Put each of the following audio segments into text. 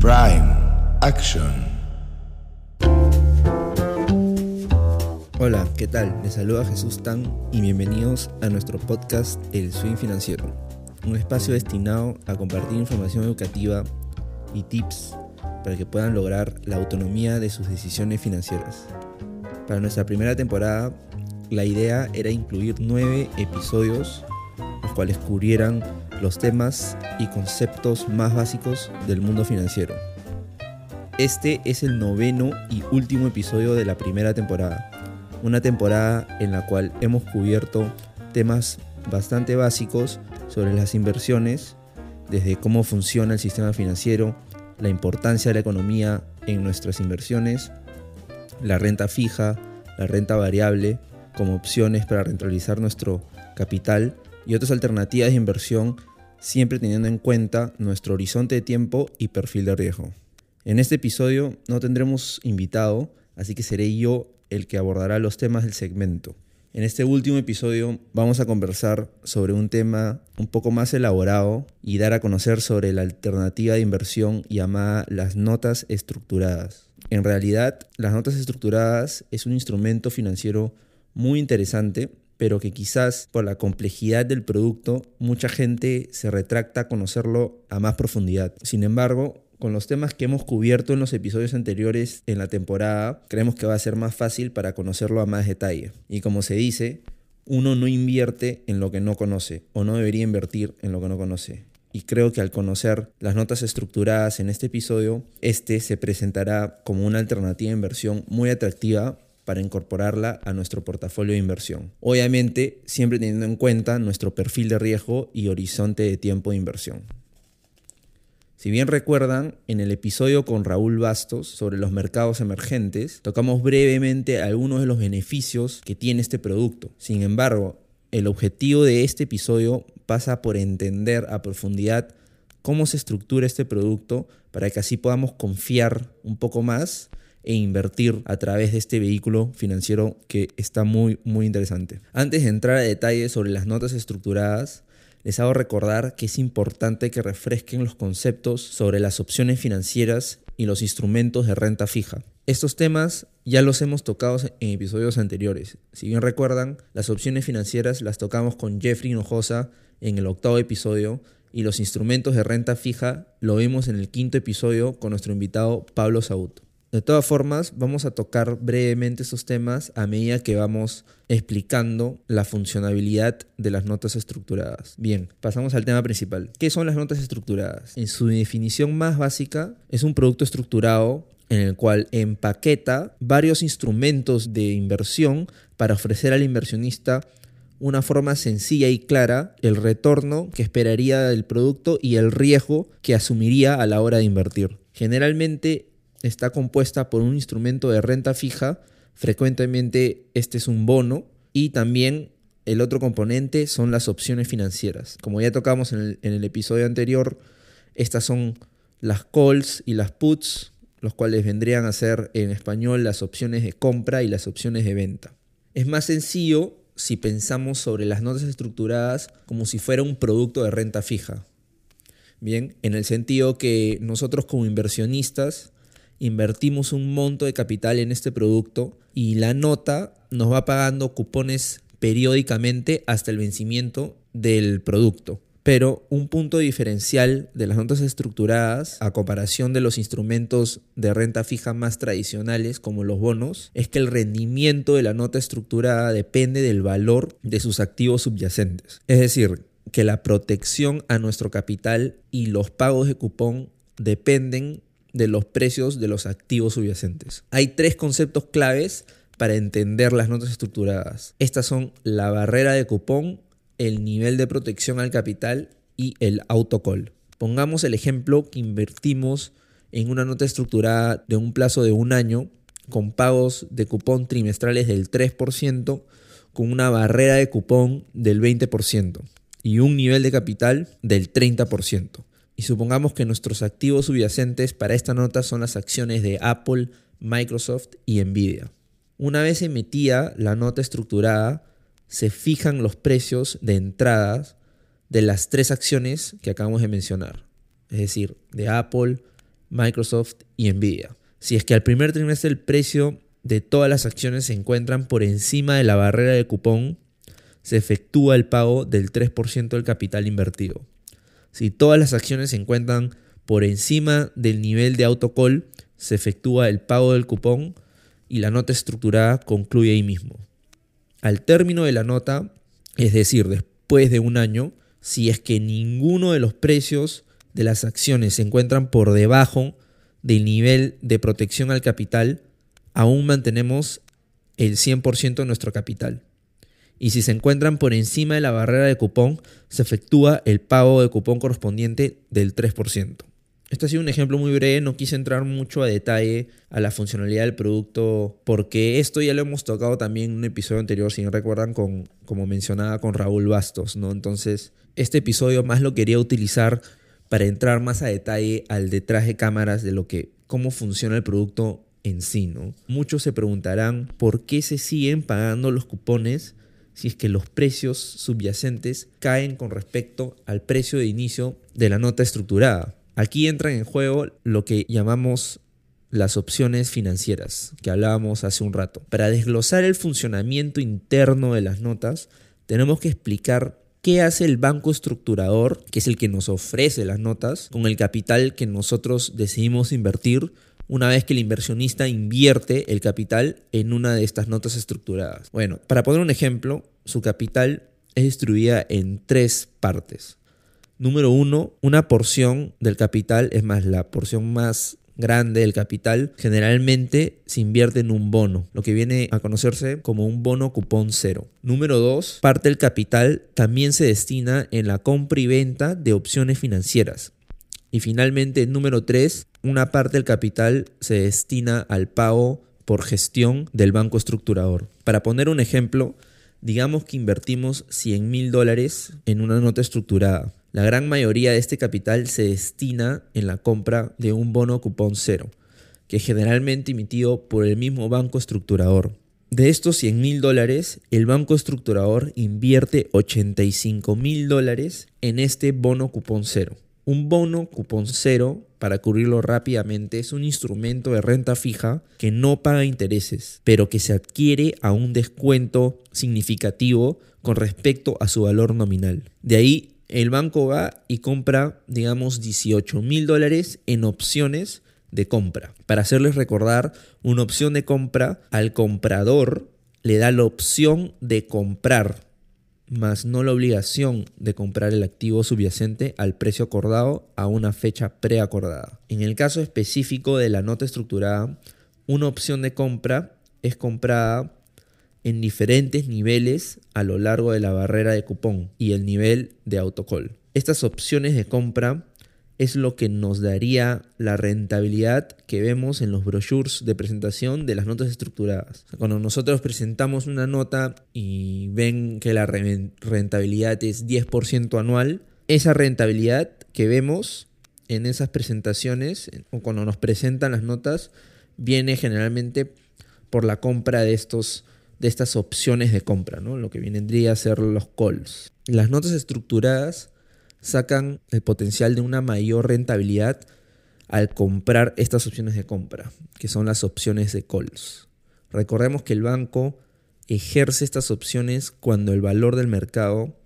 Prime Action. Hola, ¿qué tal? Les saluda Jesús Tan y bienvenidos a nuestro podcast El Swing Financiero, un espacio destinado a compartir información educativa y tips para que puedan lograr la autonomía de sus decisiones financieras. Para nuestra primera temporada, la idea era incluir nueve episodios, los cuales cubrieran los temas y conceptos más básicos del mundo financiero. Este es el noveno y último episodio de la primera temporada, una temporada en la cual hemos cubierto temas bastante básicos sobre las inversiones, desde cómo funciona el sistema financiero, la importancia de la economía en nuestras inversiones, la renta fija, la renta variable como opciones para rentabilizar nuestro capital y otras alternativas de inversión siempre teniendo en cuenta nuestro horizonte de tiempo y perfil de riesgo. En este episodio no tendremos invitado, así que seré yo el que abordará los temas del segmento. En este último episodio vamos a conversar sobre un tema un poco más elaborado y dar a conocer sobre la alternativa de inversión llamada las notas estructuradas. En realidad, las notas estructuradas es un instrumento financiero muy interesante pero que quizás por la complejidad del producto mucha gente se retracta a conocerlo a más profundidad. Sin embargo, con los temas que hemos cubierto en los episodios anteriores en la temporada, creemos que va a ser más fácil para conocerlo a más detalle. Y como se dice, uno no invierte en lo que no conoce o no debería invertir en lo que no conoce. Y creo que al conocer las notas estructuradas en este episodio, este se presentará como una alternativa de inversión muy atractiva para incorporarla a nuestro portafolio de inversión. Obviamente, siempre teniendo en cuenta nuestro perfil de riesgo y horizonte de tiempo de inversión. Si bien recuerdan, en el episodio con Raúl Bastos sobre los mercados emergentes, tocamos brevemente algunos de los beneficios que tiene este producto. Sin embargo, el objetivo de este episodio pasa por entender a profundidad cómo se estructura este producto para que así podamos confiar un poco más e invertir a través de este vehículo financiero que está muy, muy interesante. Antes de entrar a detalles sobre las notas estructuradas, les hago recordar que es importante que refresquen los conceptos sobre las opciones financieras y los instrumentos de renta fija. Estos temas ya los hemos tocado en episodios anteriores. Si bien recuerdan, las opciones financieras las tocamos con Jeffrey Hinojosa en el octavo episodio y los instrumentos de renta fija lo vimos en el quinto episodio con nuestro invitado Pablo Saúd. De todas formas, vamos a tocar brevemente estos temas a medida que vamos explicando la funcionalidad de las notas estructuradas. Bien, pasamos al tema principal. ¿Qué son las notas estructuradas? En su definición más básica, es un producto estructurado en el cual empaqueta varios instrumentos de inversión para ofrecer al inversionista una forma sencilla y clara el retorno que esperaría del producto y el riesgo que asumiría a la hora de invertir. Generalmente está compuesta por un instrumento de renta fija, frecuentemente este es un bono, y también el otro componente son las opciones financieras. Como ya tocamos en el, episodio anterior, estas son las calls y las puts, los cuales vendrían a ser en español las opciones de compra y las opciones de venta. Es más sencillo si pensamos sobre las notas estructuradas como si fuera un producto de renta fija. Bien, en el sentido que nosotros como inversionistas invertimos un monto de capital en este producto y la nota nos va pagando cupones periódicamente hasta el vencimiento del producto. Pero un punto diferencial de las notas estructuradas a comparación de los instrumentos de renta fija más tradicionales como los bonos es que el rendimiento de la nota estructurada depende del valor de sus activos subyacentes. Es decir, que la protección a nuestro capital y los pagos de cupón dependen de los precios de los activos subyacentes. Hay tres conceptos claves para entender las notas estructuradas. Estas son la barrera de cupón, el nivel de protección al capital y el autocall. Pongamos el ejemplo que invertimos en una nota estructurada de un plazo de un año con pagos de cupón trimestrales del 3%, con una barrera de cupón del 20% y un nivel de capital del 30% y supongamos que nuestros activos subyacentes para esta nota son las acciones de Apple, Microsoft y Nvidia. Una vez emitida la nota estructurada, se fijan los precios de entradas de las tres acciones que acabamos de mencionar, es decir, de Apple, Microsoft y Nvidia. Si es que al primer trimestre el precio de todas las acciones se encuentran por encima de la barrera de cupón, se efectúa el pago del 3% del capital invertido. Si todas las acciones se encuentran por encima del nivel de autocall, se efectúa el pago del cupón y la nota estructurada concluye ahí mismo. Al término de la nota, es decir, después de un año, si es que ninguno de los precios de las acciones se encuentran por debajo del nivel de protección al capital, aún mantenemos el 100% de nuestro capital. Y si se encuentran por encima de la barrera de cupón, se efectúa el pago de cupón correspondiente del 3%. Este ha sido un ejemplo muy breve, no quise entrar mucho a detalle a la funcionalidad del producto, porque esto ya lo hemos tocado también en un episodio anterior, si no recuerdan, con, como mencionaba con Raúl Bastos, ¿no? Entonces, este episodio más lo quería utilizar para entrar más a detalle al detrás de cámaras de lo que, cómo funciona el producto en sí, ¿no? Muchos se preguntarán por qué se siguen pagando los cupones si es que los precios subyacentes caen con respecto al precio de inicio de la nota estructurada. Aquí entran en juego lo que llamamos las opciones financieras que hablábamos hace un rato. Para desglosar el funcionamiento interno de las notas, tenemos que explicar qué hace el banco estructurador, que es el que nos ofrece las notas, con el capital que nosotros decidimos invertir una vez que el inversionista invierte el capital en una de estas notas estructuradas. Bueno, para poner un ejemplo, su capital es distribuida en tres partes. Número uno, una porción del capital, es más, la porción más grande del capital, generalmente se invierte en un bono, lo que viene a conocerse como un bono cupón cero. Número dos, parte del capital también se destina en la compra y venta de opciones financieras. Y finalmente, número tres, una parte del capital se destina al pago por gestión del banco estructurador. Para poner un ejemplo, digamos que invertimos 100 mil dólares en una nota estructurada. La gran mayoría de este capital se destina en la compra de un bono cupón cero, que es generalmente emitido por el mismo banco estructurador. De estos 100 mil dólares, el banco estructurador invierte 85 mil dólares en este bono cupón cero. Un bono cupón cero, para cubrirlo rápidamente, es un instrumento de renta fija que no paga intereses, pero que se adquiere a un descuento significativo con respecto a su valor nominal. De ahí el banco va y compra, digamos, 18 mil dólares en opciones de compra. Para hacerles recordar, una opción de compra al comprador le da la opción de comprar, más no la obligación de comprar el activo subyacente al precio acordado a una fecha preacordada. En el caso específico de la nota estructurada, una opción de compra es comprada en diferentes niveles a lo largo de la barrera de cupón y el nivel de autocall. Estas opciones de compra es lo que nos daría la rentabilidad que vemos en los brochures de presentación de las notas estructuradas. Cuando nosotros presentamos una nota y ven que la rentabilidad es 10% anual, esa rentabilidad que vemos en esas presentaciones o cuando nos presentan las notas viene generalmente por la compra de estos de estas opciones de compra, ¿no? lo que vendría a ser los calls. Las notas estructuradas sacan el potencial de una mayor rentabilidad al comprar estas opciones de compra, que son las opciones de calls. Recordemos que el banco ejerce estas opciones cuando el valor del mercado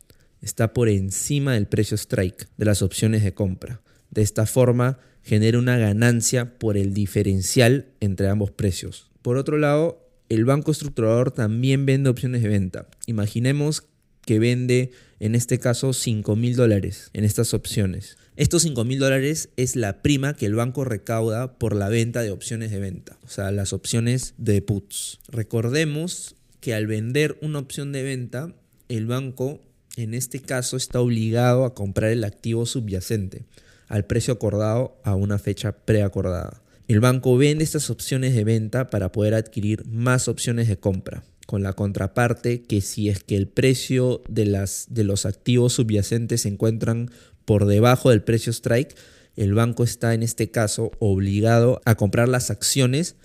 está por encima del precio strike de las opciones de compra. De esta forma genera una ganancia por el diferencial entre ambos precios. Por otro lado, el banco estructurador también vende opciones de venta. Imaginemos que vende en este caso 5 mil dólares en estas opciones. Estos 5 mil dólares es la prima que el banco recauda por la venta de opciones de venta, o sea, las opciones de puts. Recordemos que al vender una opción de venta, el banco en este caso está obligado a comprar el activo subyacente al precio acordado a una fecha preacordada. El banco vende estas opciones de venta para poder adquirir más opciones de compra, con la contraparte que si es que el precio de, las, de los activos subyacentes se encuentran por debajo del precio strike, el banco está en este caso obligado a comprar las acciones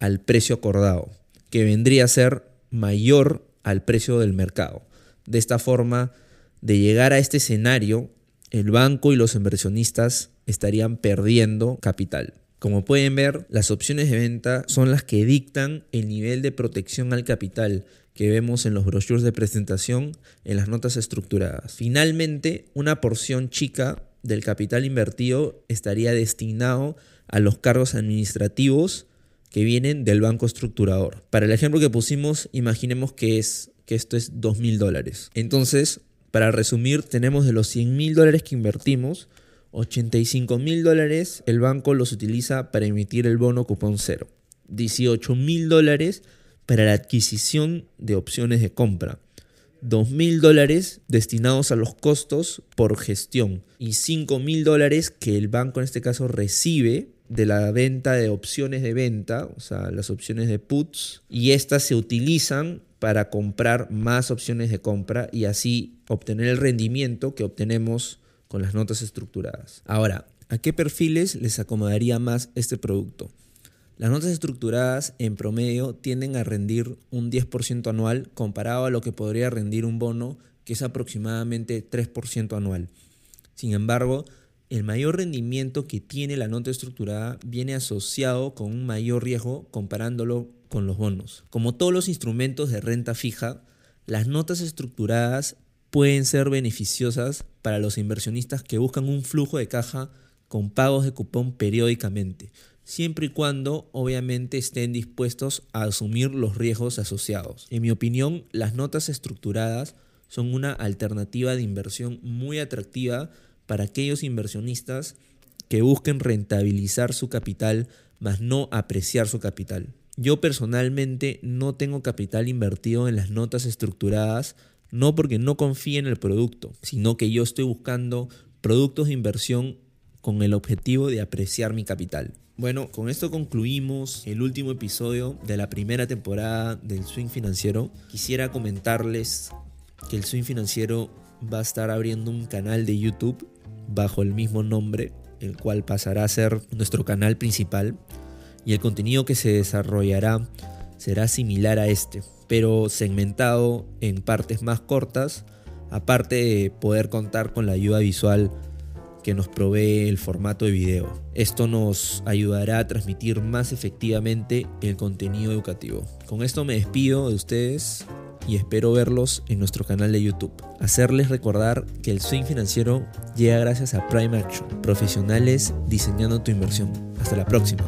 al precio acordado, que vendría a ser mayor al precio del mercado. De esta forma, de llegar a este escenario, el banco y los inversionistas estarían perdiendo capital. Como pueden ver, las opciones de venta son las que dictan el nivel de protección al capital que vemos en los brochures de presentación en las notas estructuradas. Finalmente, una porción chica del capital invertido estaría destinado a los cargos administrativos que vienen del banco estructurador. Para el ejemplo que pusimos, imaginemos que, es, que esto es 2 mil dólares. Entonces, para resumir, tenemos de los 100 mil dólares que invertimos, 85 mil dólares el banco los utiliza para emitir el bono cupón cero. 18 mil dólares para la adquisición de opciones de compra. 2 mil dólares destinados a los costos por gestión y 5 mil dólares que el banco en este caso recibe de la venta de opciones de venta, o sea, las opciones de puts, y estas se utilizan para comprar más opciones de compra y así obtener el rendimiento que obtenemos con las notas estructuradas. Ahora, ¿a qué perfiles les acomodaría más este producto? Las notas estructuradas en promedio tienden a rendir un 10% anual comparado a lo que podría rendir un bono que es aproximadamente 3% anual. Sin embargo, el mayor rendimiento que tiene la nota estructurada viene asociado con un mayor riesgo comparándolo con los bonos. Como todos los instrumentos de renta fija, las notas estructuradas pueden ser beneficiosas para los inversionistas que buscan un flujo de caja con pagos de cupón periódicamente siempre y cuando obviamente estén dispuestos a asumir los riesgos asociados. En mi opinión, las notas estructuradas son una alternativa de inversión muy atractiva para aquellos inversionistas que busquen rentabilizar su capital, mas no apreciar su capital. Yo personalmente no tengo capital invertido en las notas estructuradas, no porque no confíe en el producto, sino que yo estoy buscando productos de inversión con el objetivo de apreciar mi capital. Bueno, con esto concluimos el último episodio de la primera temporada del Swing Financiero. Quisiera comentarles que el Swing Financiero va a estar abriendo un canal de YouTube bajo el mismo nombre, el cual pasará a ser nuestro canal principal y el contenido que se desarrollará será similar a este, pero segmentado en partes más cortas, aparte de poder contar con la ayuda visual que nos provee el formato de video. Esto nos ayudará a transmitir más efectivamente el contenido educativo. Con esto me despido de ustedes y espero verlos en nuestro canal de YouTube. Hacerles recordar que el swing financiero llega gracias a Prime Action, profesionales diseñando tu inversión. Hasta la próxima.